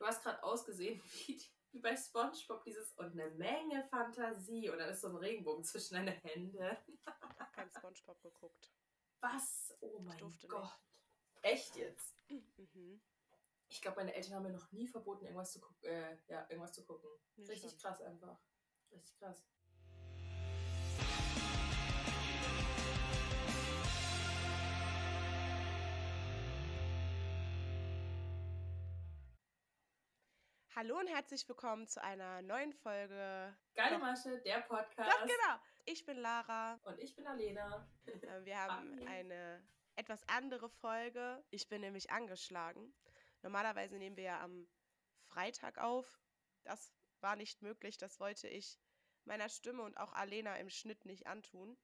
du hast gerade ausgesehen wie, wie bei Spongebob dieses und eine Menge Fantasie und dann ist so ein Regenbogen zwischen deine Hände. Kein Spongebob geguckt. Was? Oh mein Gott. nicht. Echt jetzt? Mhm. Ich glaube, meine Eltern haben mir noch nie verboten, irgendwas zu, guck äh, ja, irgendwas zu gucken. Richtig krass einfach. Richtig krass. Hallo und herzlich willkommen zu einer neuen Folge. Geile. Masche, der Podcast. Doch, genau. Ich bin Lara. Und ich bin Alena. Äh, Wir haben eine etwas andere Folge. Ich bin nämlich angeschlagen. Normalerweise nehmen wir ja am Freitag auf. Das war nicht möglich. Das wollte ich meiner Stimme und auch Alena im Schnitt nicht antun.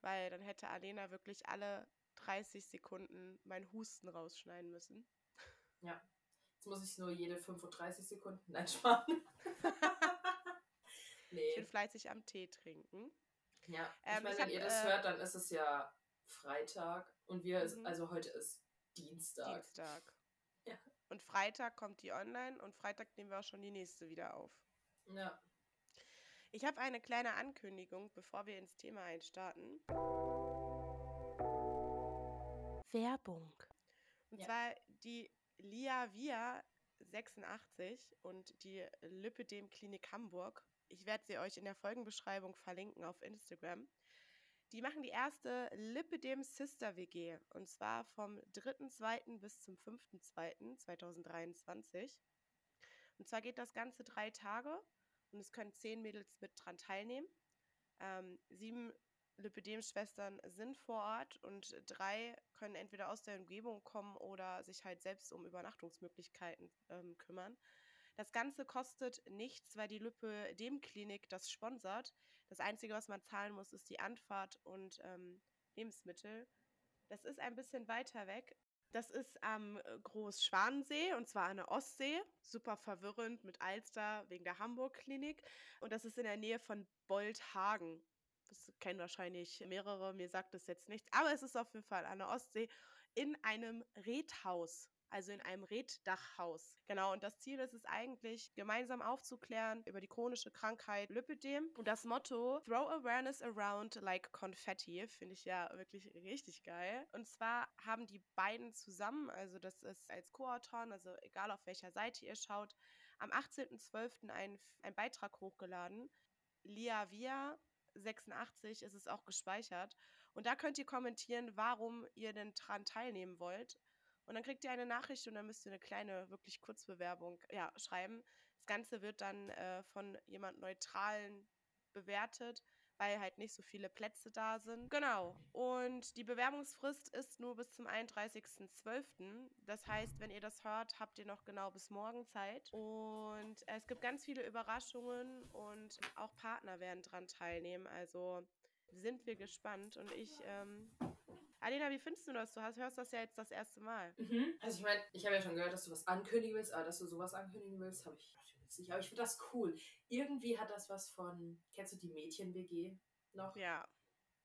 Weil dann hätte Alena wirklich alle 30 Sekunden meinen Husten rausschneiden müssen. Ja. Muss ich nur jede 35 Sekunden einsparen. Ich bin nee. fleißig am Tee trinken. Ja. Ich Ähm, meine, ich wenn hab, ihr das äh, hört, dann ist es ja Freitag. Und wir, ist, Mhm. also heute ist Dienstag. Dienstag. Ja. Und Freitag kommt die online und Freitag nehmen wir auch schon die nächste wieder auf. Ja. Ich habe eine kleine Ankündigung, bevor wir ins Thema einstarten. Werbung. Und Ja. zwar die Lia Via 86 und die Lipidem Klinik Hamburg. Ich werde sie euch in der Folgenbeschreibung verlinken auf Instagram. Die machen die erste Lipidem Sister WG und zwar vom 3.2. bis zum 5.2.2023. Und zwar geht das Ganze drei Tage und es können zehn Mädels mit dran teilnehmen. Ähm, sieben Lipidem-Schwestern sind vor Ort und drei können entweder aus der Umgebung kommen oder sich halt selbst um Übernachtungsmöglichkeiten ähm, kümmern. Das Ganze kostet nichts, weil die Lipidem-Klinik das sponsert. Das Einzige, was man zahlen muss, ist die Anfahrt und ähm, Lebensmittel. Das ist ein bisschen weiter weg. Das ist am äh, Großschwanensee und zwar an der Ostsee. Super verwirrend mit Alster wegen der Hamburg-Klinik. Und das ist in der Nähe von Boldhagen. Das kennen wahrscheinlich mehrere, mir sagt das jetzt nichts. Aber es ist auf jeden Fall an der Ostsee in einem Redhaus. Also in einem Reddachhaus. Genau, und das Ziel ist es eigentlich, gemeinsam aufzuklären über die chronische Krankheit Lipidem. Und das Motto, Throw Awareness Around Like Confetti, finde ich ja wirklich richtig geil. Und zwar haben die beiden zusammen, also das ist als Co-Autoren, also egal auf welcher Seite ihr schaut, am 18.12. einen ein Beitrag hochgeladen. Lia Via 86 ist es auch gespeichert. Und da könnt ihr kommentieren, warum ihr denn dran teilnehmen wollt. Und dann kriegt ihr eine Nachricht und dann müsst ihr eine kleine, wirklich Kurzbewerbung ja, schreiben. Das Ganze wird dann äh, von jemand Neutralen bewertet, weil halt nicht so viele Plätze da sind. Genau. Und die Bewerbungsfrist ist nur bis zum 31.12. Das heißt, wenn ihr das hört, habt ihr noch genau bis morgen Zeit. Und es gibt ganz viele Überraschungen und auch Partner werden dran teilnehmen. Also sind wir gespannt. Und ich, ähm, Alena, wie findest du das? Du hast, hörst das ja jetzt das erste Mal. Mhm. Also ich meine, ich habe ja schon gehört, dass du was ankündigen willst, aber dass du sowas ankündigen willst, habe ich nicht. Aber ich finde das cool. Irgendwie hat das was von, kennst du die Mädchen-WG noch? Ja.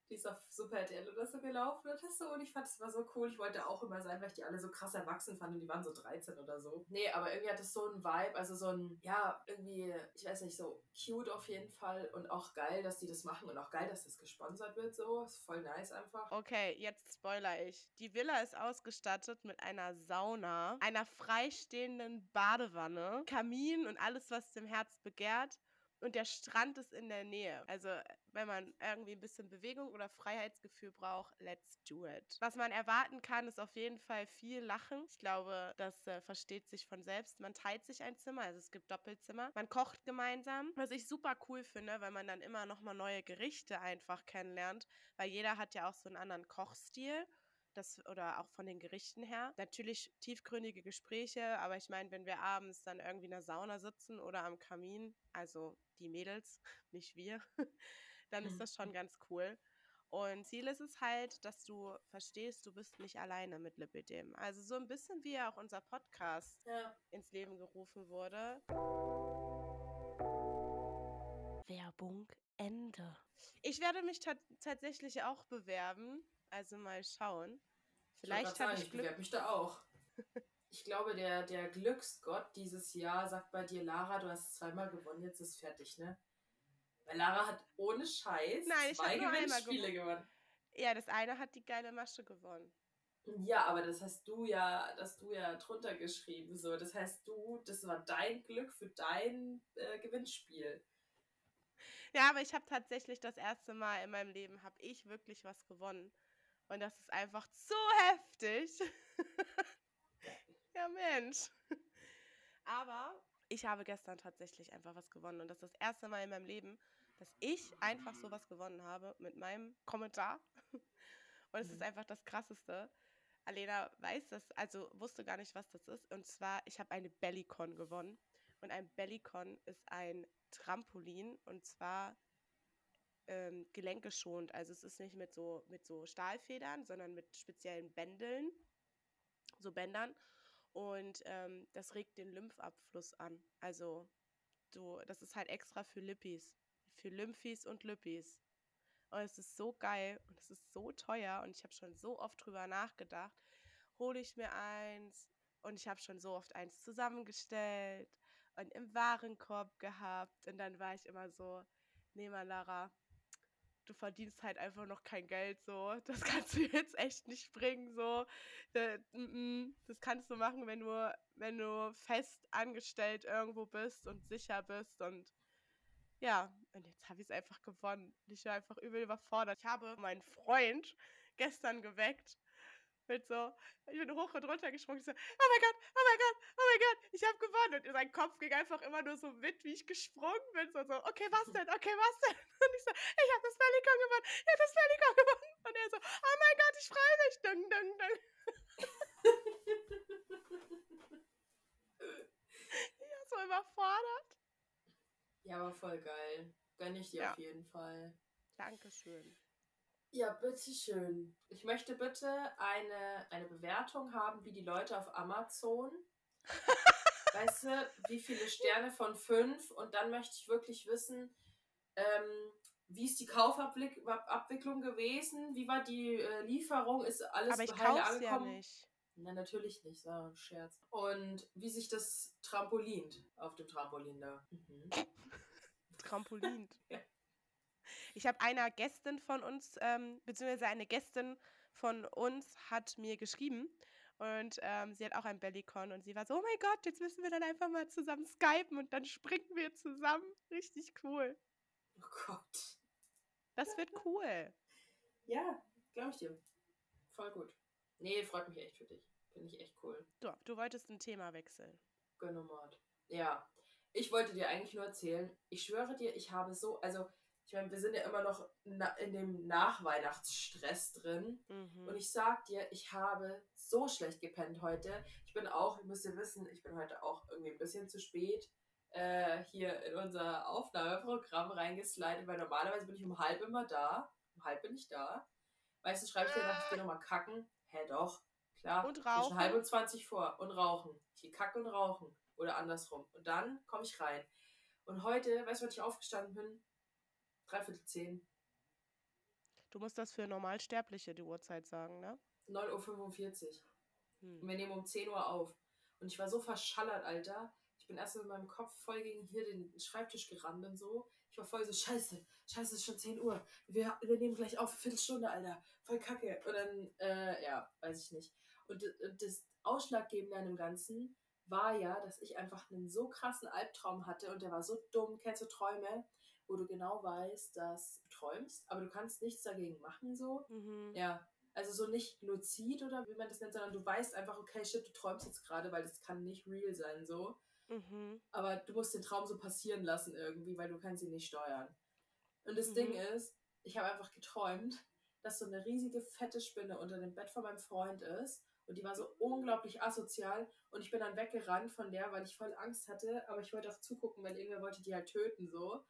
Die ist auf Super RTL oder so gelaufen oder so. Und ich fand das war so cool. Ich wollte auch immer sein, weil ich die alle so krass erwachsen fand und die waren so 13 oder so. Nee, aber irgendwie hat das so einen Vibe, also so ein, ja, irgendwie, ich weiß nicht, so cute auf jeden Fall und auch geil, dass die das machen und auch geil, dass das gesponsert wird so. Ist voll nice einfach. Okay, jetzt spoiler ich. Die Villa ist ausgestattet mit einer Sauna, einer freistehenden Badewanne, Kamin und alles, was dem Herz begehrt. Und der Strand ist in der Nähe. Also, wenn man irgendwie ein bisschen Bewegung oder Freiheitsgefühl braucht, let's do it. Was man erwarten kann, ist auf jeden Fall viel Lachen. Ich glaube, das äh, versteht sich von selbst. Man teilt sich ein Zimmer, also es gibt Doppelzimmer. Man kocht gemeinsam, was ich super cool finde, weil man dann immer noch mal neue Gerichte einfach kennenlernt, weil jeder hat ja auch so einen anderen Kochstil. Das, oder auch von den Gerichten her. Natürlich tiefgründige Gespräche, aber ich meine, wenn wir abends dann irgendwie in der Sauna sitzen oder am Kamin, also die Mädels, nicht wir, dann ist Mhm. das schon ganz cool. Und Ziel ist es halt, dass du verstehst, du bist nicht alleine mit Lipidem. Also so ein bisschen wie auch unser Podcast Ja. ins Leben gerufen wurde. Werbung Ende. Ich werde mich ta tatsächlich auch bewerben. Also mal schauen. Ich Vielleicht habe ich ich Glück. bewerbe mich da auch. Ich glaube, der, der Glücksgott dieses Jahr sagt bei dir, Lara, du hast zweimal gewonnen, jetzt ist fertig, ne? Weil Lara hat ohne Scheiß Nein, zwei Gewinnspiele gewonnen. Ja, das eine hat die geile Masche gewonnen. Ja, aber das hast du ja, das du ja drunter geschrieben. So, das heißt du, das war dein Glück für dein äh, Gewinnspiel. Ja, aber ich habe tatsächlich das erste Mal in meinem Leben habe ich wirklich was gewonnen. Und das ist einfach so heftig. ja, Mensch. Aber ich habe gestern tatsächlich einfach was gewonnen. Und das ist das erste Mal in meinem Leben, dass ich einfach so was gewonnen habe mit meinem Kommentar. Und es ist mhm. einfach das Krasseste. Alena weiß das, also wusste gar nicht, was das ist. Und zwar, ich habe eine Bellycon gewonnen. Und ein Bellycon ist ein Trampolin und zwar ähm, gelenkeschonend. Also es ist nicht mit so, mit so Stahlfedern, sondern mit speziellen Bändeln, so Bändern. Und ähm, das regt den Lymphabfluss an. Also du, das ist halt extra für Lippis, für Lymphis und Lippis. Und es ist so geil und es ist so teuer und ich habe schon so oft drüber nachgedacht. Hole ich mir eins und ich habe schon so oft eins zusammengestellt und im Warenkorb gehabt und dann war ich immer so, nee mal Lara, du verdienst halt einfach noch kein Geld so, das kannst du jetzt echt nicht bringen so, das kannst du machen, wenn du, wenn du fest angestellt irgendwo bist und sicher bist und ja, und jetzt habe ich es einfach gewonnen. Ich war einfach übel überfordert. Ich habe meinen Freund gestern geweckt mit so, ich bin hoch und runter gesprungen. Ich so, oh mein Gott, oh mein Gott, oh mein Gott, ich habe gewonnen. Und sein Kopf ging einfach immer nur so mit, wie ich gesprungen bin. So, so okay, was denn, okay, was denn? Und ich so, ich habe das Pelikon gewonnen, ich habe das Pelikon gewonnen. Und er so, oh mein Gott, ich freue mich. Ding, ding, ding. ich war so überfordert. Ja, aber voll geil. Gönn ich dir ja. auf jeden Fall. Dankeschön. Ja, bitteschön. Ich möchte bitte eine, eine Bewertung haben, wie die Leute auf Amazon. weißt du, wie viele Sterne von fünf? Und dann möchte ich wirklich wissen, ähm, wie ist die Kaufabwicklung gewesen? Wie war die äh, Lieferung? Ist alles Aber ich heile angekommen? Ja nicht. Na, natürlich nicht, so ein Scherz. Und wie sich das trampolint auf dem Trampolin da. Mhm. Trampolint. ja. Ich habe einer Gästin von uns, ähm, beziehungsweise eine Gästin von uns hat mir geschrieben und ähm, sie hat auch ein Bellycon und sie war so, oh mein Gott, jetzt müssen wir dann einfach mal zusammen skypen und dann springen wir zusammen. Richtig cool. Oh Gott. Das wird cool. Ja, glaube ich dir. Voll gut. Nee, freut mich echt für dich. Finde ich echt cool. Du, du wolltest ein Thema wechseln. Gönnomord. Ja. Ich wollte dir eigentlich nur erzählen, ich schwöre dir, ich habe so, also ich meine, wir sind ja immer noch in dem Nachweihnachtsstress drin. Mhm. Und ich sag dir, ich habe so schlecht gepennt heute. Ich bin auch, ihr müsst ihr wissen, ich bin heute auch irgendwie ein bisschen zu spät äh, hier in unser Aufnahmeprogramm reingeslidet, weil normalerweise bin ich um halb immer da. Um halb bin ich da. Weißt du, schreibe ich dir nach, ich gehe nochmal kacken. Hä, doch. Klar. Und rauchen. Zwischen halb und 20 vor. Und rauchen. Ich gehe kacken und rauchen. Oder andersrum. Und dann komme ich rein. Und heute, weißt du, wann ich aufgestanden bin? Dreiviertel zehn. Du musst das für Normalsterbliche die Uhrzeit sagen, ne? 9.45 Uhr. Hm. Und wir nehmen um 10 Uhr auf. Und ich war so verschallert, Alter. Ich bin erst mit meinem Kopf voll gegen hier den Schreibtisch gerannt und so. Ich war voll so, scheiße, scheiße, es ist schon 10 Uhr. Wir, wir nehmen gleich auf, Viertelstunde, Alter. Voll kacke. Und dann, äh, ja, weiß ich nicht. Und, und das Ausschlaggebende an dem Ganzen war ja, dass ich einfach einen so krassen Albtraum hatte und der war so dumm. Kennst du Träume? wo du genau weißt, dass du träumst, aber du kannst nichts dagegen machen, so. Mhm. Ja. Also so nicht luzid oder wie man das nennt, sondern du weißt einfach, okay, shit, du träumst jetzt gerade, weil das kann nicht real sein, so. Mhm. Aber du musst den Traum so passieren lassen irgendwie, weil du kannst ihn nicht steuern. Und das mhm. Ding ist, ich habe einfach geträumt, dass so eine riesige fette Spinne unter dem Bett von meinem Freund ist und die war so unglaublich asozial und ich bin dann weggerannt von der, weil ich voll Angst hatte, aber ich wollte auch zugucken, weil irgendwer wollte die halt töten so.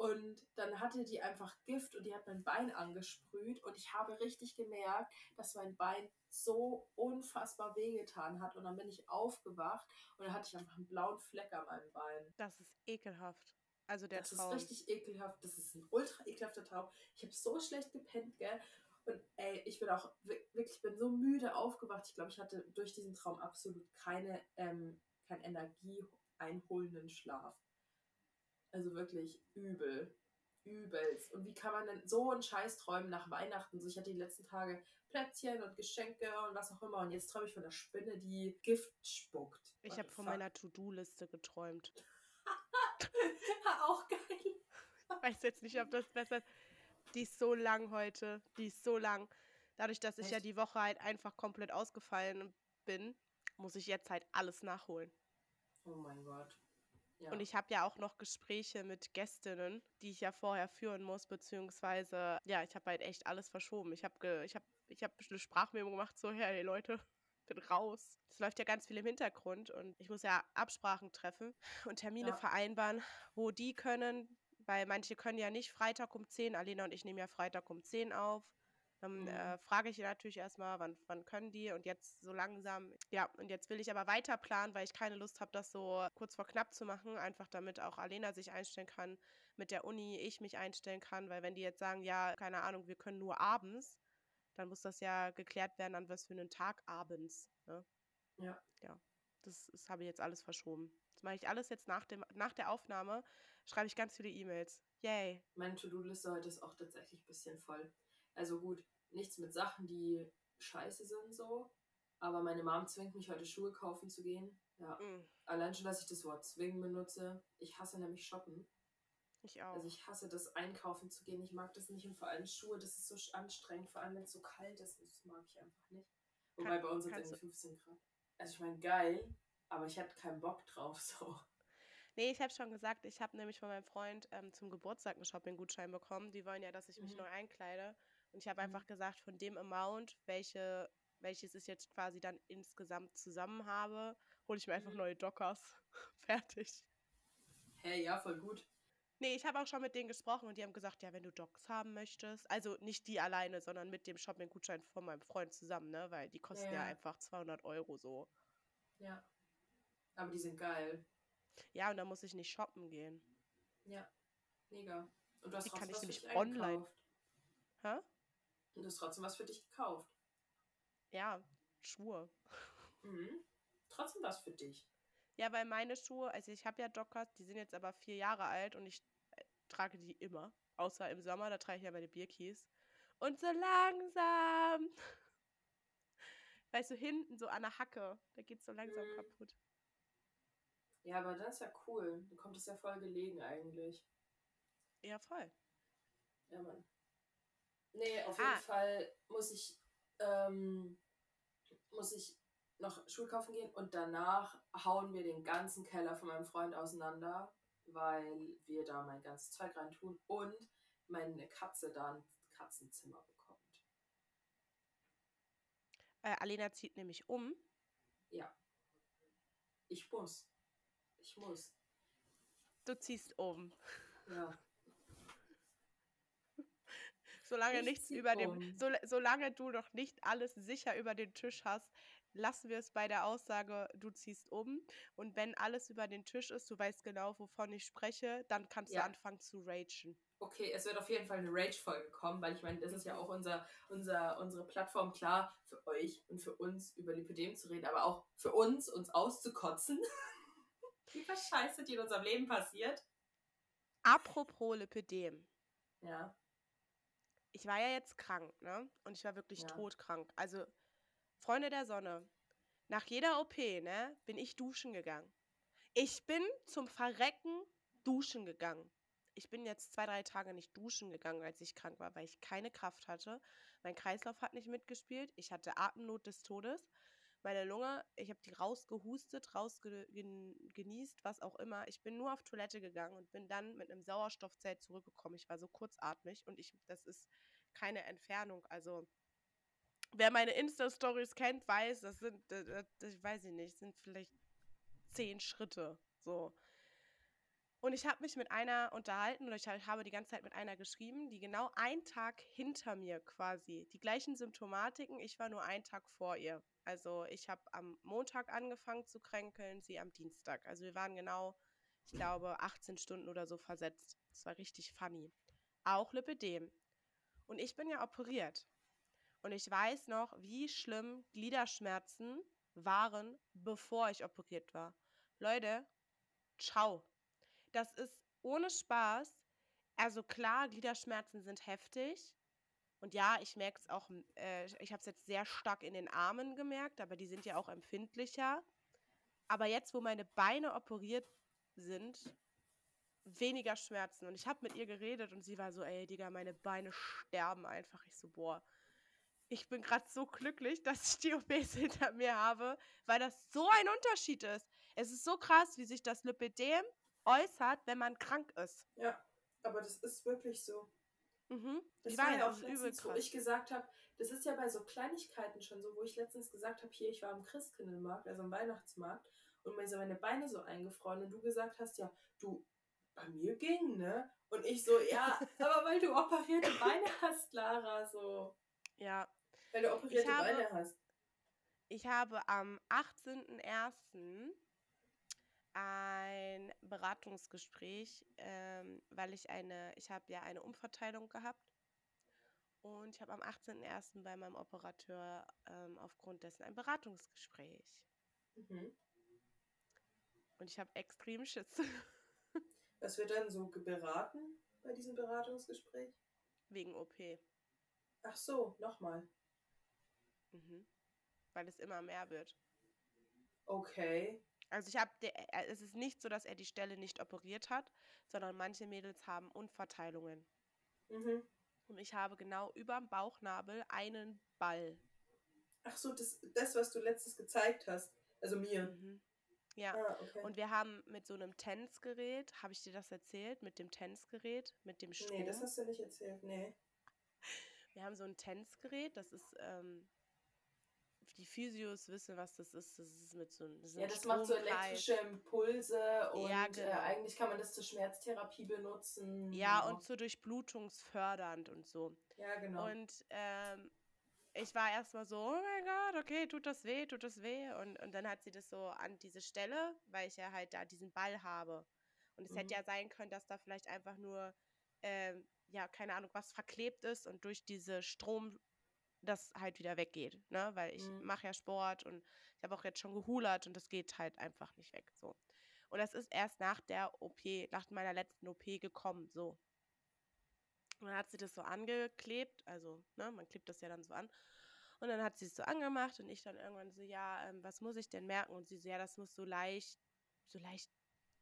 Und dann hatte die einfach Gift und die hat mein Bein angesprüht und ich habe richtig gemerkt, dass mein Bein so unfassbar wehgetan hat. Und dann bin ich aufgewacht und dann hatte ich einfach einen blauen Fleck an meinem Bein. Das ist ekelhaft. Also der das Traum. Das ist richtig ekelhaft. Das ist ein ultra ekelhafter Traum. Ich habe so schlecht gepennt, gell? Und ey, ich bin auch wirklich, ich bin so müde aufgewacht. Ich glaube, ich hatte durch diesen Traum absolut keine, ähm, keinen energieeinholenden Schlaf. Also wirklich übel. Übelst. Und wie kann man denn so einen Scheiß träumen nach Weihnachten? So, ich hatte die letzten Tage Plätzchen und Geschenke und was auch immer. Und jetzt träume ich von der Spinne, die Gift spuckt. Ich habe von meiner To-Do-Liste geträumt. auch geil. Ich weiß jetzt nicht, ob das besser ist. Die ist so lang heute. Die ist so lang. Dadurch, dass ich Echt? ja die Woche halt einfach komplett ausgefallen bin, muss ich jetzt halt alles nachholen. Oh mein Gott. Ja. Und ich habe ja auch noch Gespräche mit Gästinnen, die ich ja vorher führen muss, beziehungsweise, ja, ich habe halt echt alles verschoben. Ich habe ich hab, ich hab eine Sprachmemo gemacht, so, hey Leute, bin raus. Es läuft ja ganz viel im Hintergrund und ich muss ja Absprachen treffen und Termine ja. vereinbaren, wo die können, weil manche können ja nicht Freitag um 10, Alena und ich nehmen ja Freitag um 10 auf. Dann mhm. äh, frage ich natürlich erstmal, wann, wann können die und jetzt so langsam, ja, und jetzt will ich aber weiter planen, weil ich keine Lust habe, das so kurz vor knapp zu machen, einfach damit auch Alena sich einstellen kann, mit der Uni ich mich einstellen kann, weil wenn die jetzt sagen, ja, keine Ahnung, wir können nur abends, dann muss das ja geklärt werden, an was für einen Tag abends. Ne? Ja. Ja, das, das habe ich jetzt alles verschoben. Das mache ich alles jetzt nach, dem, nach der Aufnahme, schreibe ich ganz viele E-Mails. Yay. Meine To-Do-Liste heute ist auch tatsächlich ein bisschen voll. Also gut, nichts mit Sachen, die scheiße sind so. Aber meine Mom zwingt mich heute Schuhe kaufen zu gehen. Ja. Mm. Allein schon, dass ich das Wort zwingen benutze. Ich hasse nämlich shoppen. Ich auch. Also ich hasse das Einkaufen zu gehen. Ich mag das nicht und vor allem Schuhe, das ist so anstrengend, vor allem wenn es so kalt ist. Das mag ich einfach nicht. Wobei Kann, bei uns sind es 15 Grad. Also ich meine, geil, aber ich hatte keinen Bock drauf so. Nee, ich habe schon gesagt, ich habe nämlich von meinem Freund ähm, zum Geburtstag einen Shopping-Gutschein bekommen. Die wollen ja, dass ich mich mhm. neu einkleide. Und ich habe mhm. einfach gesagt, von dem Amount, welche, welches ich jetzt quasi dann insgesamt zusammen habe, hole ich mir einfach mhm. neue Dockers. Fertig. Hey, ja, voll gut. Nee, ich habe auch schon mit denen gesprochen und die haben gesagt, ja, wenn du Docs haben möchtest, also nicht die alleine, sondern mit dem Shopping-Gutschein von meinem Freund zusammen, ne, weil die kosten ja, ja einfach 200 Euro so. Ja. Aber die sind geil. Ja, und da muss ich nicht shoppen gehen. Ja, mega. Und du hast die kann ich nämlich online. Hä? Und du hast trotzdem was für dich gekauft. Ja, Schuhe. Mhm. Trotzdem was für dich. Ja, weil meine Schuhe, also ich habe ja Dockers, die sind jetzt aber vier Jahre alt und ich äh, trage die immer. Außer im Sommer, da trage ich ja meine Bierkies. Und so langsam. Weißt du, hinten so an der Hacke, da geht es so langsam mhm. kaputt. Ja, aber das ist ja cool. Du kommt es ja voll gelegen eigentlich. Ja, voll. Ja, Mann. Nee, auf jeden ah. Fall muss ich, ähm, muss ich noch Schuhe kaufen gehen und danach hauen wir den ganzen Keller von meinem Freund auseinander, weil wir da mein ganzes Zeug rein tun und meine Katze da ein Katzenzimmer bekommt. Äh, Alena zieht nämlich um. Ja. Ich muss. Ich muss. Du ziehst um. Ja. Solange ich nichts über um. dem, so, solange du noch nicht alles sicher über den Tisch hast, lassen wir es bei der Aussage, du ziehst um. Und wenn alles über den Tisch ist, du weißt genau, wovon ich spreche, dann kannst ja. du anfangen zu ragen. Okay, es wird auf jeden Fall eine Rage-Folge kommen, weil ich meine, das ist ja auch unser, unser, unsere Plattform, klar, für euch und für uns über Lipidem zu reden, aber auch für uns, uns auszukotzen. Wie was Scheiße, die in unserem Leben passiert. Apropos Lipidem. Ja. Ich war ja jetzt krank, ne? Und ich war wirklich ja. todkrank. Also Freunde der Sonne, nach jeder OP, ne, bin ich duschen gegangen. Ich bin zum Verrecken duschen gegangen. Ich bin jetzt zwei, drei Tage nicht duschen gegangen, als ich krank war, weil ich keine Kraft hatte. Mein Kreislauf hat nicht mitgespielt. Ich hatte Atemnot des Todes. Meine Lunge, ich habe die rausgehustet, rausgenießt, was auch immer. Ich bin nur auf Toilette gegangen und bin dann mit einem Sauerstoffzelt zurückgekommen. Ich war so kurzatmig und ich, das ist keine Entfernung. Also wer meine Insta-Stories kennt, weiß, das sind, das, ich weiß ich nicht, sind vielleicht zehn Schritte. So. Und ich habe mich mit einer unterhalten oder ich habe die ganze Zeit mit einer geschrieben, die genau einen Tag hinter mir quasi, die gleichen Symptomatiken, ich war nur einen Tag vor ihr. Also ich habe am Montag angefangen zu kränkeln, sie am Dienstag. Also wir waren genau, ich glaube, 18 Stunden oder so versetzt. Das war richtig funny. Auch Lipidem. Und ich bin ja operiert. Und ich weiß noch, wie schlimm Gliederschmerzen waren, bevor ich operiert war. Leute, ciao. Das ist ohne Spaß. Also klar, Gliederschmerzen sind heftig. Und ja, ich merke es auch, äh, ich habe es jetzt sehr stark in den Armen gemerkt, aber die sind ja auch empfindlicher. Aber jetzt, wo meine Beine operiert sind, weniger Schmerzen. Und ich habe mit ihr geredet und sie war so, ey, Digga, meine Beine sterben einfach. Ich so, boah, ich bin gerade so glücklich, dass ich die OPs hinter mir habe, weil das so ein Unterschied ist. Es ist so krass, wie sich das Lipidem äußert, wenn man krank ist. Ja, aber das ist wirklich so. Mhm. Das war ja auch letztens, wo ich gesagt habe, das ist ja bei so Kleinigkeiten schon so, wo ich letztens gesagt habe, hier, ich war am Christkindlmarkt, also am Weihnachtsmarkt, und mir sind meine Beine so eingefroren und du gesagt hast, ja, du, bei mir ging, ne? Und ich so, ja, aber weil du operierte Beine hast, Lara, so. Ja, Weil du operierte habe- Beine hast. ich habe am 18.01. ein Beratungsgespräch, ähm, weil ich eine, ich habe ja eine Umverteilung gehabt und ich habe am 18.01. bei meinem Operateur ähm, aufgrund dessen ein Beratungsgespräch. Mhm. Und ich habe extrem Schiss. Was wird dann so beraten bei diesem Beratungsgespräch? Wegen OP. Ach so, nochmal. Mhm. Weil es immer mehr wird. Okay. Also ich habe, es ist nicht so, dass er die Stelle nicht operiert hat, sondern manche Mädels haben Unverteilungen. Mhm. Und ich habe genau über dem Bauchnabel einen Ball. Ach so, das, das, was du letztens gezeigt hast. Also mir. Mhm. Ja. Ah, okay. Und wir haben mit so einem Tänzgerät, habe ich dir das erzählt? Mit dem Tänzgerät, mit dem Strom. nee, das hast du nicht erzählt. Nee. wir haben so ein Tänzgerät, das ist, ähm, die Physios wissen, was das ist. Das ist mit so ist Ja, das macht so elektrische Impulse und Ja, äh, genau. eigentlich kann man das zur Schmerztherapie benutzen. Ja, und so durchblutungsfördernd und so. Ja, genau. Und ähm, ich war erstmal so, oh mein Gott, okay, tut das weh, tut das weh. Und, und dann hat sie das so an diese Stelle, weil ich ja halt da diesen Ball habe. Und es hätte Mhm. ja sein können, dass da vielleicht einfach nur, ähm, ja, keine Ahnung, was verklebt ist und durch diese Strom das halt wieder weggeht, ne? Weil ich Mhm. mache ja Sport und ich habe auch jetzt schon gehulert und das geht halt einfach nicht weg, so. Und das ist erst nach der OP, nach meiner letzten OP gekommen, so. Und dann hat sie das so angeklebt, also, ne, man klebt das ja dann so an. Und dann hat sie es so angemacht und ich dann irgendwann so, ja, ähm, was muss ich denn merken? Und sie so, ja, das muss so leicht, so leicht,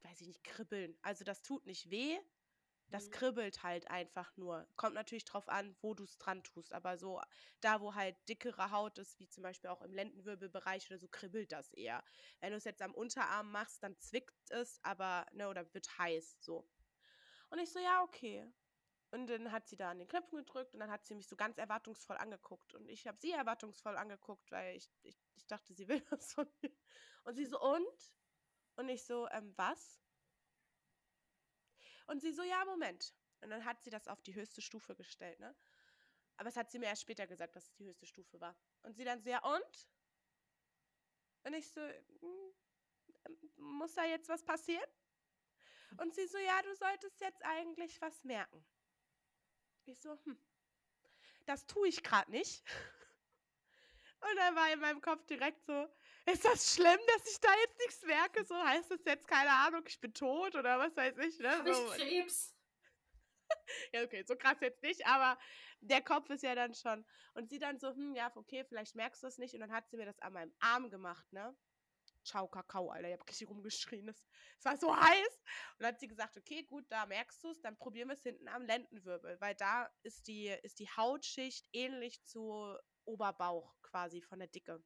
weiß ich nicht, kribbeln. Also das tut nicht weh, das Mhm. kribbelt halt einfach nur. Kommt natürlich drauf an, wo du es dran tust. Aber so da, wo halt dickere Haut ist, wie zum Beispiel auch im Lendenwirbelbereich oder so, kribbelt das eher. Wenn du es jetzt am Unterarm machst, dann zwickt es, aber, ne, oder wird heiß, so. Und ich so, ja, okay. Und dann hat sie da an den Knöpfen gedrückt und dann hat sie mich so ganz erwartungsvoll angeguckt. Und ich habe sie erwartungsvoll angeguckt, weil ich, ich, ich dachte, sie will was von mir. Und sie so, und? Und ich so, ähm, was? Und sie so, ja, Moment. Und dann hat sie das auf die höchste Stufe gestellt, ne? Aber es hat sie mir erst später gesagt, dass es die höchste Stufe war. Und sie dann so, ja, und? Und ich so, "Hm, muss da jetzt was passieren? Und sie so, ja, du solltest jetzt eigentlich was merken. Ich so, hm, das tue ich gerade nicht. Und dann war in meinem Kopf direkt so, ist das schlimm, dass ich da jetzt nichts merke? So heißt es jetzt, keine Ahnung, ich bin tot oder was weiß ich, ne? Hab ich So, Krebs? ja, okay, so krass jetzt nicht, aber der Kopf ist ja dann schon. Und sie dann so, hm, ja, okay, vielleicht merkst du es nicht. Und dann hat sie mir das an meinem Arm gemacht, ne? Ciao, Kakao, Alter. Ich hab richtig rumgeschrien. Es es war so heiß. Und dann hat sie gesagt, okay, gut, da merkst du es, dann probieren wir es hinten am Lendenwirbel, weil da ist die, ist die Hautschicht ähnlich zu Oberbauch quasi von der Dicke.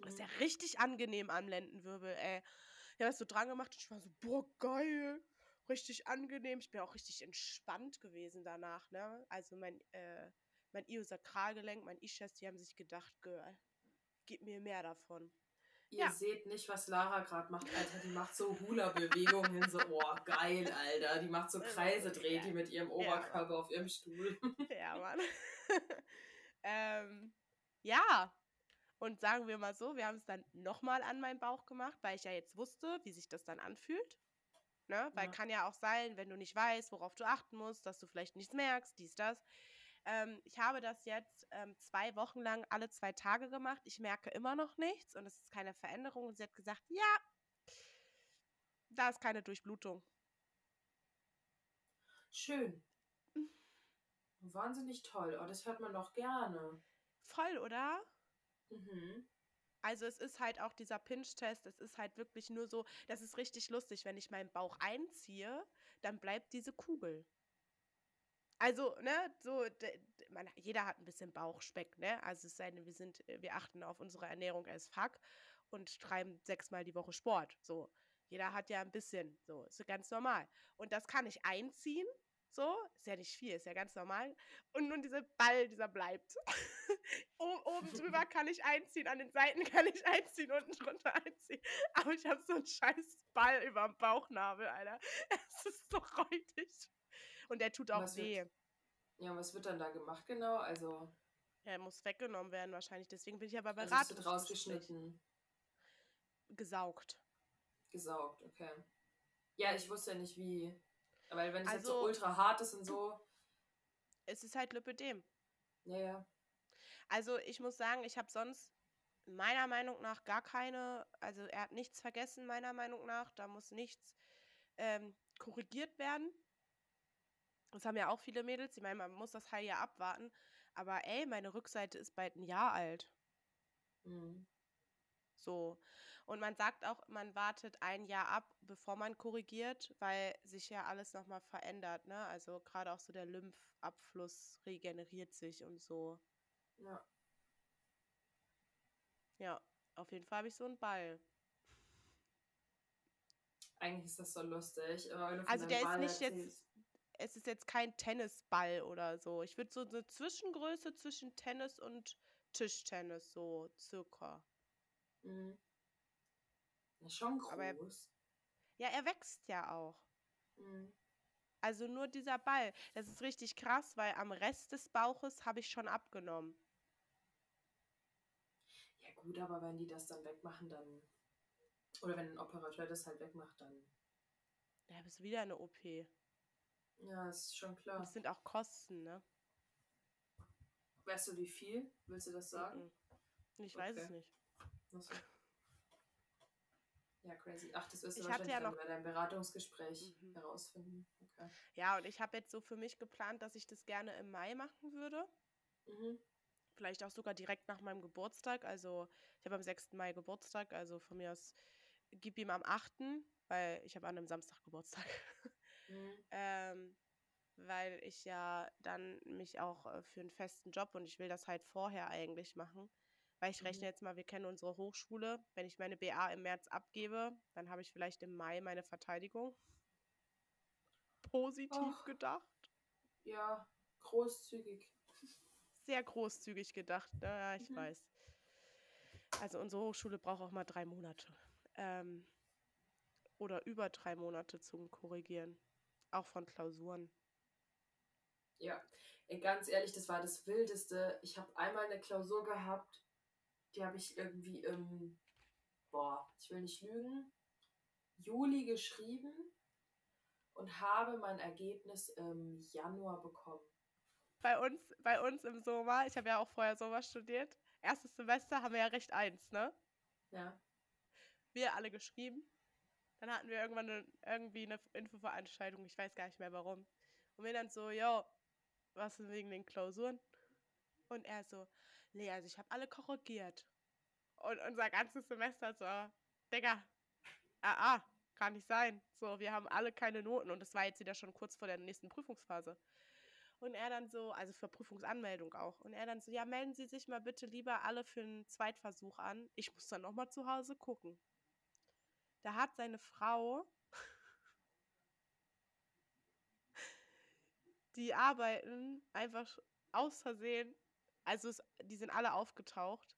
Das ist ja Mhm. richtig angenehm am Lendenwirbel, ey. Ich habe das so dran gemacht und ich war so, boah, geil. Richtig angenehm. Ich bin auch richtig entspannt gewesen danach, ne? Also mein, äh, mein Iliosakralgelenk, mein Ischias, die haben sich gedacht, Girl, gib mir mehr davon. Ihr Ja. seht nicht, was Lara gerade macht, Alter. Die macht so Hula-Bewegungen, so, oh, geil, Alter. Die macht so Kreise, dreht ja. die mit ihrem Ja. Oberkörper auf ihrem Stuhl. ja, Mann. ähm, ja. Und sagen wir mal so, wir haben es dann nochmal an meinen Bauch gemacht, weil ich ja jetzt wusste, wie sich das dann anfühlt. Ne? Weil Ja. kann ja auch sein, wenn du nicht weißt, worauf du achten musst, dass du vielleicht nichts merkst, dies, das. Ähm, ich habe das jetzt ähm, zwei Wochen lang alle zwei Tage gemacht. Ich merke immer noch nichts und es ist keine Veränderung. Und sie hat gesagt, ja, da ist keine Durchblutung. Schön. Wahnsinnig toll. Oh, das hört man doch gerne. Voll, oder? Mhm. Also es ist halt auch dieser Pinch-Test, es ist halt wirklich nur so, das ist richtig lustig, wenn ich meinen Bauch einziehe, dann bleibt diese Kugel. Also, ne, so, man, jeder hat ein bisschen Bauchspeck, ne? Also es sei denn, wir sind, wir achten auf unsere Ernährung als fuck und treiben sechsmal die Woche Sport. So. Jeder hat ja ein bisschen, so, ist ganz normal. Und das kann ich einziehen, so, ist ja nicht viel, ist ja ganz normal. Und nun dieser Ball, dieser bleibt. Oben drüber kann ich einziehen, an den Seiten kann ich einziehen, unten drunter einziehen. Aber ich habe so einen scheiß Ball über dem Bauchnabel, Alter. Es ist so räudig. Und der tut auch was weh. Wird, ja, was wird dann da gemacht genau? Also. Ja, er muss weggenommen werden wahrscheinlich. Deswegen bin ich aber bereit. Also wird rausgeschnitten. Gesaugt. Gesaugt, okay. Ja, ich wusste ja nicht, wie. Weil wenn es also, jetzt so ultra hart ist und so. Es ist halt Lipödem. Ja, ja. Also ich muss sagen, ich habe sonst meiner Meinung nach gar keine, also er hat nichts vergessen, meiner Meinung nach. Da muss nichts ähm, korrigiert werden. Das haben ja auch viele Mädels. Ich meine, man muss das Heiljahr abwarten. Aber ey, meine Rückseite ist bald ein Jahr alt. Mhm. So. Und man sagt auch, man wartet ein Jahr ab, bevor man korrigiert, weil sich ja alles nochmal verändert, ne? Also gerade auch so der Lymphabfluss regeneriert sich und so. Ja. Ja, auf jeden Fall habe ich so einen Ball. Eigentlich ist das so lustig. also der Ball ist nicht jetzt, es ist jetzt kein Tennisball oder so. Ich würde so eine Zwischengröße zwischen Tennis und Tischtennis so circa. Mhm. Ja, schon groß. Er, ja, er wächst ja auch. Mhm. Also nur dieser Ball. Das ist richtig krass, weil am Rest des Bauches habe ich schon abgenommen. Ja gut, aber wenn die das dann wegmachen, dann... Oder wenn ein Operateur das halt wegmacht, dann... Ja, bist wieder eine OP. Ja, ist schon klar. Das sind auch Kosten, ne? Weißt du, wie viel? Willst du das sagen? Ich weiß okay. es nicht. Achso. Ja, crazy. Ach, das wirst du ich wahrscheinlich ja noch bei deinem Beratungsgespräch mhm. herausfinden. Okay. Ja, und ich habe jetzt so für mich geplant, dass ich das gerne im Mai machen würde. Mhm. Vielleicht auch sogar direkt nach meinem Geburtstag. Also ich habe am 6. Mai Geburtstag, also von mir aus gib ihm am 8., weil ich habe an einem Samstag Geburtstag. Mhm. ähm, weil ich ja dann mich auch äh, für einen festen Job und ich will das halt vorher eigentlich machen. Weil ich rechne mhm. jetzt mal, wir kennen unsere Hochschule. Wenn ich meine BA im März abgebe, dann habe ich vielleicht im Mai meine Verteidigung. Positiv Och, gedacht. Ja, großzügig. Sehr großzügig gedacht, ne? ja, ich mhm. weiß. Also unsere Hochschule braucht auch mal drei Monate. Ähm, oder über drei Monate zum Korrigieren. Auch von Klausuren. Ja, ganz ehrlich, das war das Wildeste. Ich habe einmal eine Klausur gehabt, die habe ich irgendwie im, boah, ich will nicht lügen, Juli geschrieben und habe mein Ergebnis im Januar bekommen. Bei uns, bei uns im Sommer, ich habe ja auch vorher Sommer studiert, erstes Semester haben wir ja recht eins, ne? Ja. Wir alle geschrieben. Dann hatten wir irgendwann eine, irgendwie eine Infoveranstaltung, ich weiß gar nicht mehr warum. Und wir dann so, yo, was ist wegen den Klausuren? Und er so, nee, also ich habe alle korrigiert. Und unser ganzes Semester so, Digga, ah, ah, kann nicht sein. So, wir haben alle keine Noten und das war jetzt wieder schon kurz vor der nächsten Prüfungsphase. Und er dann so, also für Prüfungsanmeldung auch. Und er dann so, ja, melden Sie sich mal bitte lieber alle für einen Zweitversuch an. Ich muss dann nochmal zu Hause gucken. Da hat seine Frau, die arbeiten einfach aus Versehen also es, die sind alle aufgetaucht,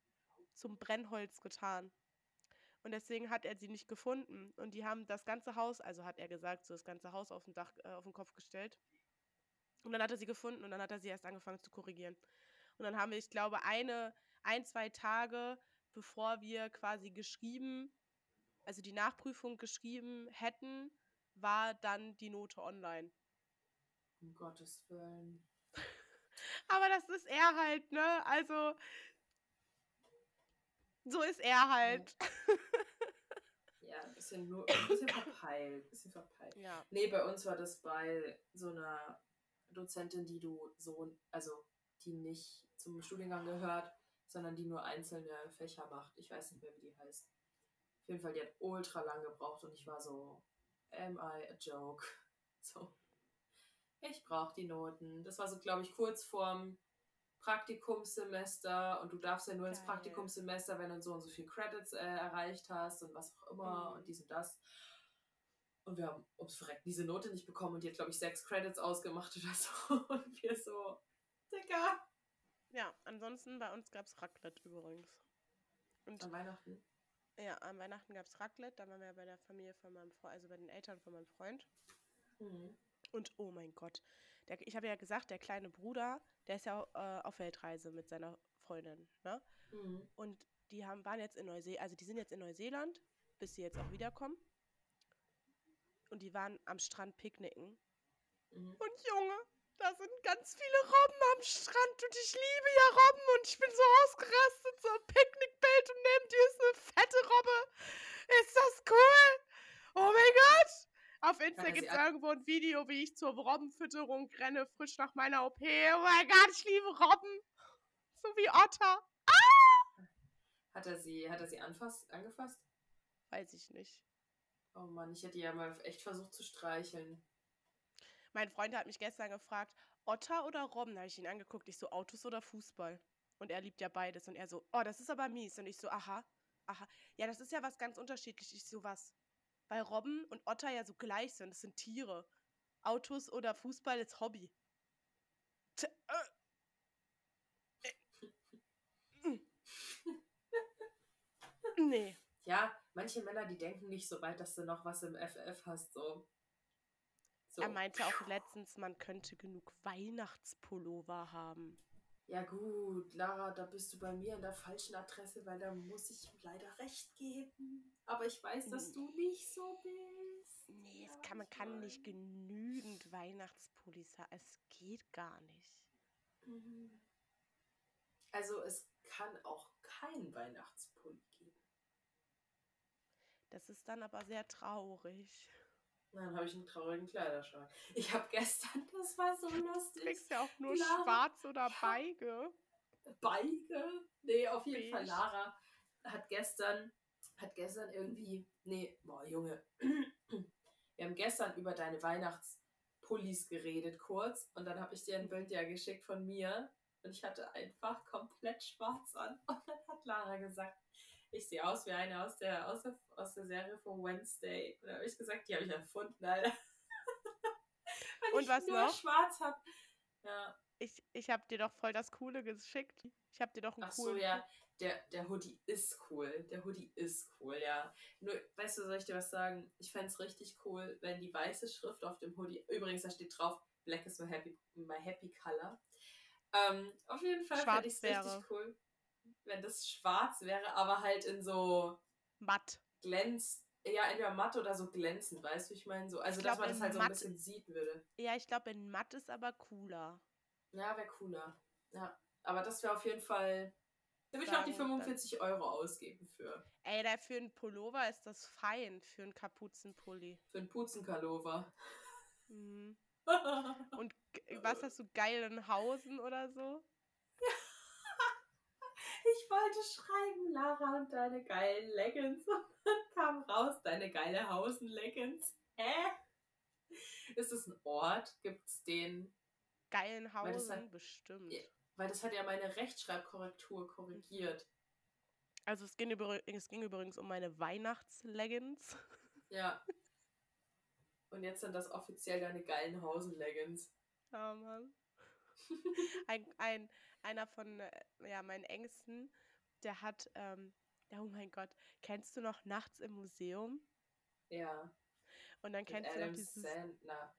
zum Brennholz getan. Und deswegen hat er sie nicht gefunden. Und die haben das ganze Haus, also hat er gesagt, so das ganze Haus auf den, Dach, äh, auf den Kopf gestellt. Und dann hat er sie gefunden und dann hat er sie erst angefangen zu korrigieren. Und dann haben wir, ich glaube, eine, ein, zwei Tage, bevor wir quasi geschrieben, also die Nachprüfung geschrieben hätten, war dann die Note online. Um Gottes Willen. Aber das ist er halt, ne? Also, so ist er halt. Ja, ein bisschen, nur, ein bisschen verpeilt. Ein bisschen verpeilt. Ja. Nee, bei uns war das bei so einer Dozentin, die du so, also die nicht zum Studiengang gehört, sondern die nur einzelne Fächer macht. Ich weiß nicht mehr, wie die heißt. Auf jeden Fall, die hat ultra lang gebraucht und ich war so, am I a joke? So, ich brauche die Noten. Das war so, glaube ich, kurz vorm Praktikumssemester und du darfst ja nur ins Geil. Praktikumssemester, wenn du so und so viel Credits äh, erreicht hast und was auch immer Mhm. und dies und das. Und wir haben ums Verrecken diese Note nicht bekommen und die hat, glaube ich, sechs Credits ausgemacht oder so. Und wir so, Digga. Ja, ansonsten bei uns gab es Raclette übrigens. Und An Weihnachten. ja, an Weihnachten gab es Raclette, dann waren wir bei der Familie von meinem Freund, also bei den Eltern von meinem Freund. Mhm. Und oh mein Gott, der, ich habe ja gesagt, der kleine Bruder, der ist ja äh, auf Weltreise mit seiner Freundin, ne? Mhm. Und die haben, waren jetzt in Neuseeland, also die sind jetzt in Neuseeland, bis sie jetzt auch wiederkommen. Und die waren am Strand picknicken. Mhm. Und Junge, da sind ganz viele Robben am Strand und ich liebe ja Robben und ich bin so ausgerastet, so ein Picknickbild und neben dir ist eine fette Robbe. Ist das cool? Oh mein Gott! Auf Insta gibt es irgendwo ein Video, wie ich zur Robbenfütterung renne, frisch nach meiner OP. Oh mein Gott, ich liebe Robben. So wie Otter. Hat er sie, hat er sie anfasst, angefasst? Weiß ich nicht. Oh Mann, ich hätte ja mal echt versucht zu streicheln. Mein Freund hat mich gestern gefragt, Otter oder Robben? Da habe ich ihn angeguckt. Ich so, Autos oder Fußball? Und er liebt ja beides. Und er so, oh, das ist aber mies. Und ich so, aha, aha. Ja, das ist ja was ganz unterschiedliches. Ich so, was? Weil Robben und Otter ja so gleich sind. Das sind Tiere. Autos oder Fußball ist Hobby. T äh. Äh. Nee. Ja, manche Männer, die denken nicht so weit, dass du noch was im FF hast, so. so. Er meinte auch letztens, man könnte genug Weihnachtspullover haben. Ja gut, Lara, da bist du bei mir an der falschen Adresse, weil da muss ich leider recht geben. Aber ich weiß, dass du nicht so bist. Nee, es kann, man kann nicht genügend Weihnachtspullis haben. Es geht gar nicht. Mhm. Also es kann auch kein Weihnachtspulli geben. Das ist dann aber sehr traurig. Dann habe ich einen traurigen Kleiderschrank. Ich habe gestern, das war so Du lustig. kriegst ja auch nur Lara, schwarz oder beige. Beige? Nee, auf jeden Fall Beige. Lara hat gestern, hat gestern irgendwie, nee, boah Junge, wir haben gestern über deine Weihnachtspullis geredet kurz und dann habe ich dir ein Bild ja geschickt von mir und ich hatte einfach komplett schwarz an und dann hat Lara gesagt, ich sehe aus wie eine aus der, aus der, aus der Serie von Wednesday. Und dann habe ich gesagt, die habe ich erfunden, Alter. Weil Und ich was nur noch? schwarz habe. Ja, Ich, ich habe dir doch voll das Coole geschickt. Ich habe dir doch einen Ach so, coolen. ja, der, der Hoodie ist cool. Der Hoodie ist cool, ja. Nur, weißt du, soll ich dir was sagen? Ich fände es richtig cool, wenn die weiße Schrift auf dem Hoodie, übrigens, da steht drauf, Black is my happy, my happy color. Ähm, auf jeden Fall fände ich es richtig cool, wenn das schwarz wäre, aber halt in so Matt. glänzt, ja, entweder matt oder so glänzend, weißt du, wie ich meine? So, also, Ich dass glaub, man das halt so ein bisschen sieht würde. Ja, ich glaube, in Matt ist aber cooler. Ja, wäre cooler. Ja, aber das wäre auf jeden Fall. Da würde ich auch die Sagen, dann- 45 Euro ausgeben für. Ey, da für einen Pullover ist das fein. Für einen Kapuzenpulli. Für einen Puzenkalova. Mhm. Und was hast du, Geilenhausen oder so? Ich wollte schreiben, Lara und deine geilen Leggings. Und dann kam raus, deine geile Hausen-Leggings. Hä? Ist es ein Ort? Gibt es den? Geilenhausen, halt- bestimmt. Weil das hat ja meine Rechtschreibkorrektur korrigiert. Also es ging, es ging übrigens um meine Weihnachtsleggings. Ja. Und jetzt sind das offiziell deine geilen Hausen-Leggings. Ja, Mann. Ein, ein, einer von äh, ja, meinen Ängsten, der hat, ähm, oh mein Gott, kennst du noch Nachts im Museum? Ja. Und dann Mit kennst du noch Adam dieses, Sandler.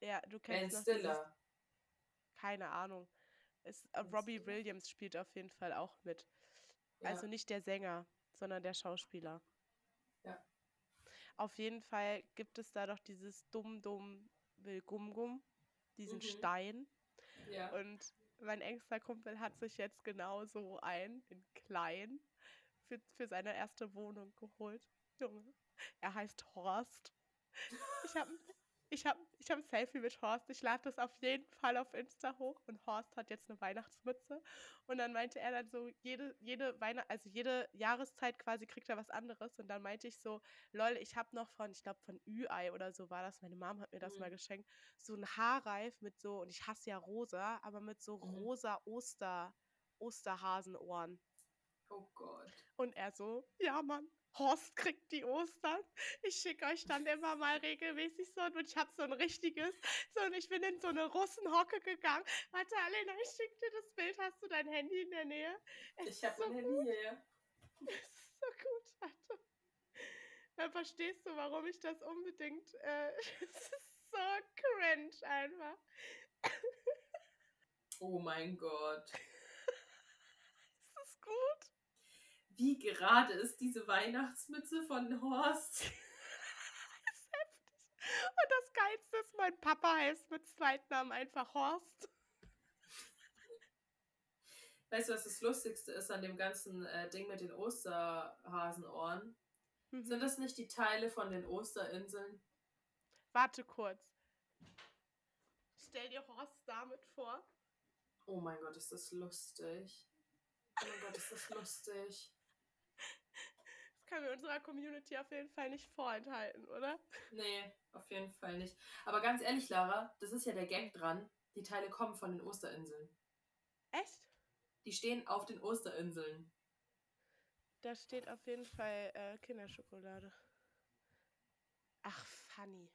ja, du Ben kennst noch dieses, Stiller. keine Ahnung. Es, äh, Ben Robbie Stiller. Williams spielt auf jeden Fall auch mit. Ja. Also nicht der Sänger, sondern der Schauspieler. Ja. Auf jeden Fall gibt es da doch dieses Dumm Dumm Will Gum Gum, diesen Mhm. Stein. ja. Und mein engster Kumpel hat sich jetzt genauso ein, in klein, für, für seine erste Wohnung geholt. Junge, er heißt Horst. Ich habe ich habe ich hab ein Selfie mit Horst. Ich lade das auf jeden Fall auf Insta hoch. Und Horst hat jetzt eine Weihnachtsmütze. Und dann meinte er dann so, jede, jede Weihnacht, also jede Jahreszeit quasi kriegt er was anderes. Und dann meinte ich so, lol, ich habe noch von, ich glaube von Ü-Ei oder so war das, meine Mom hat mir das mhm. mal geschenkt, so ein Haarreif mit so, und ich hasse ja rosa, aber mit so mhm. rosa Oster, Osterhasenohren. Oh Gott. Und er so, ja Mann, Horst kriegt die Ostern. Ich schicke euch dann immer mal regelmäßig so und ich habe so ein richtiges, so und ich bin in so eine Russenhocke gegangen. Warte, Alena, ich schicke dir das Bild. Hast du dein Handy in der Nähe? Es ich habe so mein Handy hier. Es ist so gut, warte. Dann verstehst du, warum ich das unbedingt. Äh, es ist so cringe einfach. Oh mein Gott. ist das gut? Wie gerade ist diese Weihnachtsmütze von Horst? das. Und das Geilste ist, mein Papa heißt mit Zweitnamen einfach Horst. Weißt du, was das Lustigste ist an dem ganzen äh, Ding mit den Osterhasenohren? Mhm. Sind das nicht die Teile von den Osterinseln? Warte kurz. Stell dir Horst damit vor. Oh mein Gott, ist das lustig. Oh mein Gott, ist das lustig können wir unserer Community auf jeden Fall nicht vorenthalten, oder? Nee, auf jeden Fall nicht. Aber ganz ehrlich, Lara, das ist ja der Gag dran. Die Teile kommen von den Osterinseln. Echt? Die stehen auf den Osterinseln. Da steht auf jeden Fall äh, Kinderschokolade. Ach, funny.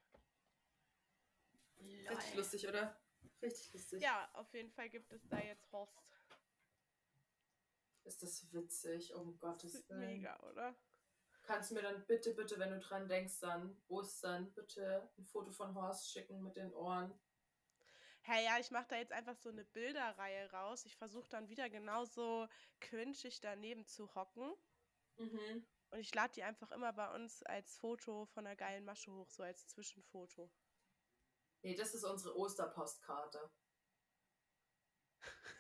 Richtig lustig, oder? Richtig lustig. Ja, auf jeden Fall gibt es da jetzt Horst. Ist das witzig, um Gottes Willen. Mega, oder? Kannst du mir dann bitte, bitte, wenn du dran denkst, dann Ostern, bitte ein Foto von Horst schicken mit den Ohren. Hey, ja, ich mache da jetzt einfach so eine Bilderreihe raus. Ich versuche dann wieder genauso quinschig daneben zu hocken. Mhm. Und ich lade die einfach immer bei uns als Foto von einer geilen Masche hoch, so als Zwischenfoto. Nee, das ist unsere Osterpostkarte.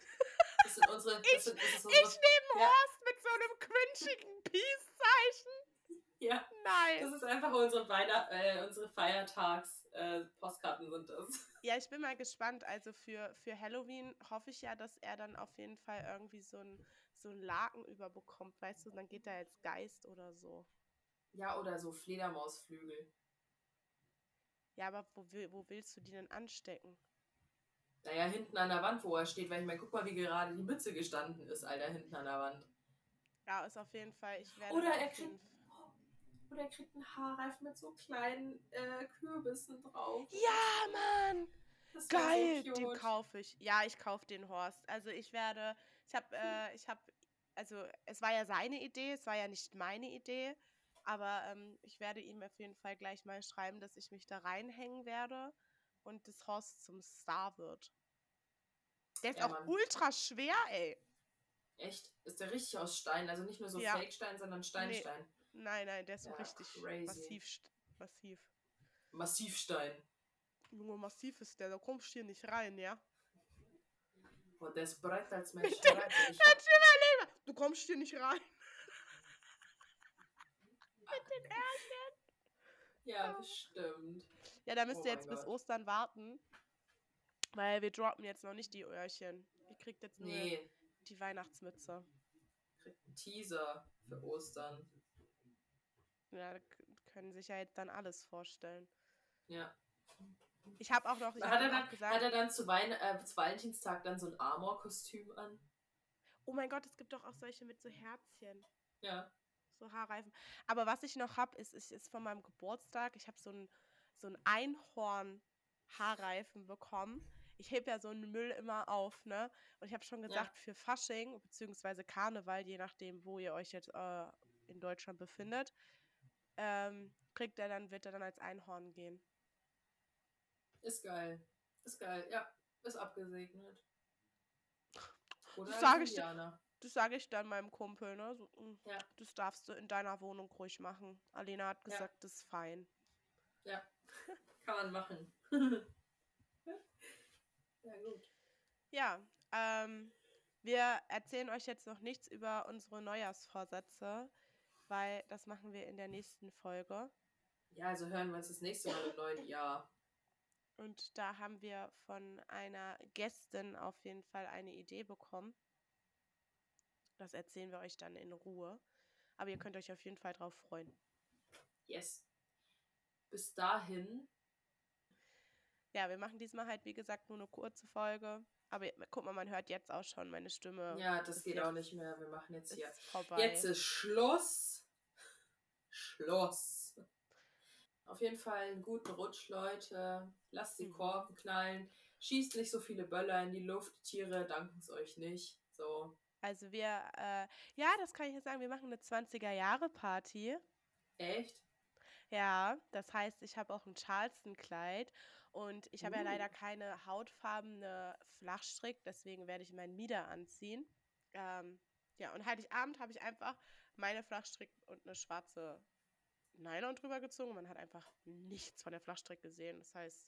Das sind unsere. Das ich, sind, das unsere, ich nehme Horst ja. mit so einem quinschigen Peace-Zeichen. Ja. Nein. Das ist einfach unsere, Weihnacht äh, unsere Feiertags-Postkarten äh, sind das. Ja, ich bin mal gespannt. Also für, für Halloween hoffe ich ja, dass er dann auf jeden Fall irgendwie so ein, so ein Laken überbekommt, weißt du, und dann geht er als Geist oder so. Ja, oder so Fledermausflügel. Ja, aber wo, wo willst du die denn anstecken? Naja, hinten an der Wand, wo er steht, weil ich meine, guck mal, wie gerade die Mütze gestanden ist, Alter, hinten an der Wand. Ja, ist auf jeden Fall. Ich werde oder er kriegt, oder er kriegt einen Haarreif mit so kleinen äh, Kürbissen drauf. Ja, Mann! Geil, so den kaufe ich. Ja, ich kaufe den Horst. Also ich werde, ich habe, äh, ich habe, also es war ja seine Idee, es war ja nicht meine Idee, aber ähm, ich werde ihm auf jeden Fall gleich mal schreiben, dass ich mich da reinhängen werde und das Horst zum Star wird. Der ist ja, auch Mann. ultra schwer, ey. Echt? Ist der richtig aus Stein? Also nicht nur so ja. Fake-Stein, sondern Steinstein. Nee. Nein, nein, der ist so richtig crazy. massiv. Massiv. Massivstein. Junge, massiv ist der, da kommst du hier nicht rein, ja? Boah, der ist breit als. Kannst du überleben! Du kommst hier nicht rein. Mit den Ärchen. Ja, bestimmt. Ja, da müsst oh ihr jetzt bis Ostern warten. Weil wir droppen jetzt noch nicht die Öhrchen. Ihr kriegt jetzt nur nee. die Weihnachtsmütze. Kriegt einen Teaser für Ostern. Ja, können sich ja jetzt dann alles vorstellen. Ja. Ich habe auch noch. Ich hat, er dann, gesagt, hat er dann zu, Wein, äh, zu Valentinstag dann so ein Armor-Kostüm an? Oh mein Gott, es gibt doch auch solche mit so Herzchen. Ja. So Haarreifen. Aber was ich noch habe, ist, ist, ist von meinem Geburtstag. Ich habe so ein, so ein Einhorn-Haarreifen bekommen. Ich hebe ja so einen Müll immer auf, ne? Und ich habe schon gesagt, ja. für Fasching bzw. Karneval, je nachdem, wo ihr euch jetzt äh, in Deutschland befindet, ähm, kriegt er dann, wird er dann als Einhorn gehen. Ist geil. Ist geil, ja. Ist abgesegnet. Oder das sage ich, das sage ich dann meinem Kumpel, ne? So, mm, ja. Das darfst du in deiner Wohnung ruhig machen. Alena hat gesagt, ja. das ist fein. Ja, kann man machen. ja, gut. Ja, Ähm, wir erzählen euch jetzt noch nichts über unsere Neujahrsvorsätze, weil das machen wir in der nächsten Folge. Ja, also hören wir uns das nächste Mal im neuen Jahr. Und da haben wir von einer Gästin auf jeden Fall eine Idee bekommen. Das erzählen wir euch dann in Ruhe. Aber ihr könnt euch auf jeden Fall drauf freuen. Yes. Bis dahin. Ja, wir machen diesmal halt, wie gesagt, nur eine kurze Folge. Aber guck mal, man hört jetzt auch schon meine Stimme. Ja, das geht auch nicht mehr. Wir machen jetzt hier. Vorbei. Jetzt ist Schluss. Schluss. Auf jeden Fall einen guten Rutsch, Leute. Lasst die mhm. Korken knallen. Schießt nicht so viele Böller in die Luft. Tiere danken es euch nicht. So. Also wir, äh, ja, das kann ich jetzt sagen, wir machen eine 20er-Jahre-Party. Echt? Ja, das heißt, ich habe auch ein Charleston-Kleid und ich habe uh. ja leider keine hautfarbene Flachstrick, deswegen werde ich meinen Mieder anziehen. Ähm, ja, und Heiligabend habe ich einfach meine Flachstrick und eine schwarze Nylon drüber gezogen. Man hat einfach nichts von der Flachstrick gesehen. Das heißt,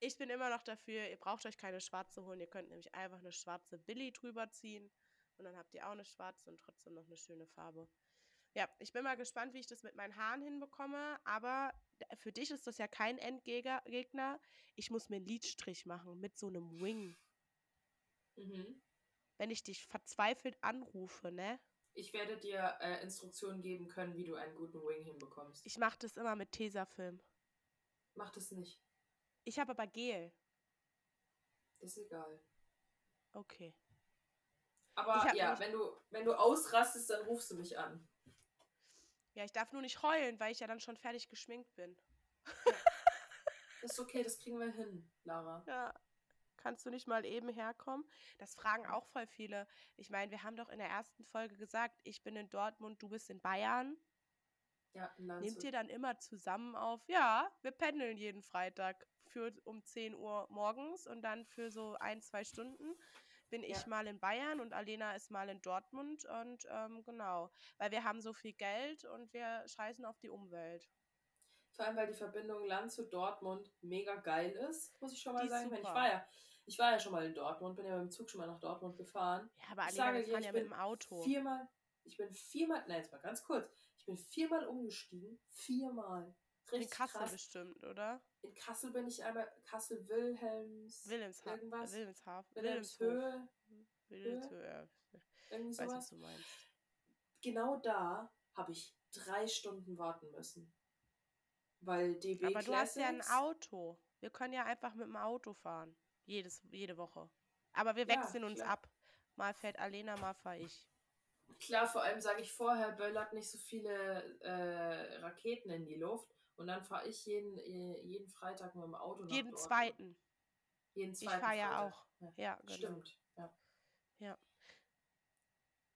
ich bin immer noch dafür, ihr braucht euch keine schwarze holen. Ihr könnt nämlich einfach eine schwarze Billy drüber ziehen. Und dann habt ihr auch eine schwarze und trotzdem noch eine schöne Farbe. Ja, ich bin mal gespannt, wie ich das mit meinen Haaren hinbekomme. Aber für dich ist das ja kein Endgegner. Ich muss mir einen Lidstrich machen mit so einem Wing. Mhm. Wenn ich dich verzweifelt anrufe, ne? Ich werde dir äh, Instruktionen geben können, wie du einen guten Wing hinbekommst. Ich mache das immer mit Tesafilm. Mach das nicht. Ich habe aber Gel. Ist egal. Okay. Aber ja, wenn du, wenn du ausrastest, dann rufst du mich an. Ja, ich darf nur nicht heulen, weil ich ja dann schon fertig geschminkt bin. Ja. Ist okay, das kriegen wir hin, Lara. Ja. Kannst du nicht mal eben herkommen? Das fragen auch voll viele. Ich meine, wir haben doch in der ersten Folge gesagt, ich bin in Dortmund, du bist in Bayern. Ja, in Nehmt ihr dann immer zusammen auf? Ja, wir pendeln jeden Freitag für um 10 Uhr morgens und dann für so ein, zwei Stunden bin ja. ich mal in Bayern und Alena ist mal in Dortmund und ähm, genau, weil wir haben so viel Geld und wir scheißen auf die Umwelt. Vor allem, weil die Verbindung Land zu Dortmund mega geil ist, muss ich schon mal die sagen. Ich war, ja, ich war ja schon mal in Dortmund, bin ja mit dem Zug schon mal nach Dortmund gefahren. Ja, aber Alena, wir fahren ja mit dem Auto. Viermal, ich bin viermal, nein, jetzt mal ganz kurz, ich bin viermal umgestiegen. Viermal. Richtig in Kassel krass. bestimmt, oder? In Kassel bin ich einmal, Kassel Wilhelms. Wilhelmsha irgendwas. Wilhelmshaven. Wilhelmshöhe. Wilhelmshöhe. Irgendwie sowas. Weiß, was du meinst. Genau da habe ich drei Stunden warten müssen. Weil DB Aber du hast ja ein Auto. Wir können ja einfach mit dem Auto fahren. Jedes, jede Woche. Aber wir wechseln ja, uns ab. Mal fährt Alena, mal fahre ich. Klar, vor allem sage ich vorher, böllert nicht so viele äh, Raketen in die Luft. Und dann fahre ich jeden, jeden Freitag mit dem Auto nach Jeden Dortmund. zweiten. Jeden zweiten. Ich fahre ja auch. Ja, ja genau. Stimmt, ja. Ja.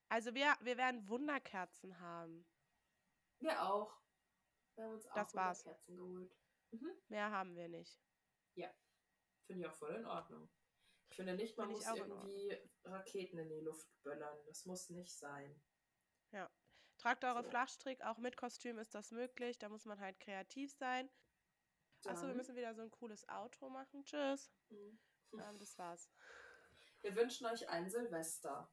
Also wir, wir werden Wunderkerzen haben. Wir auch. Wir haben uns auch das Wunderkerzen geholt. Mhm. Mehr haben wir nicht. Ja. Finde ich auch voll in Ordnung. Ich finde nicht, man muss irgendwie Raketen in die Luft böllern. Das muss nicht sein. Ja. Tragt eure so. Flachstrick, auch mit Kostüm ist das möglich. Da muss man halt kreativ sein. Achso, wir müssen wieder so ein cooles Outro machen. Tschüss. Mhm. Ähm, das war's. Wir wünschen euch ein Silvester.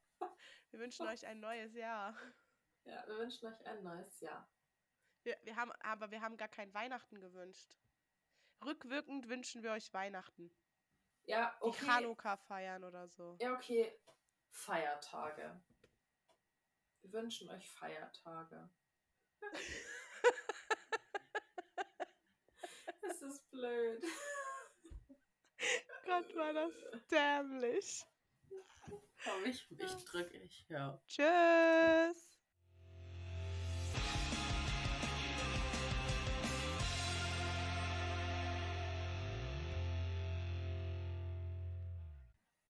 Wir wünschen euch ein neues Jahr. Ja, wir wünschen euch ein neues Jahr. Wir, wir haben, aber wir haben gar kein Weihnachten gewünscht. Rückwirkend wünschen wir euch Weihnachten. Ja, okay. Die Chanukka feiern oder so. Ja, okay. Feiertage. Wir wünschen euch Feiertage. Es ist blöd. Gott, war das dämlich. Komm, ich, ich drücke ich, ja. Tschüss.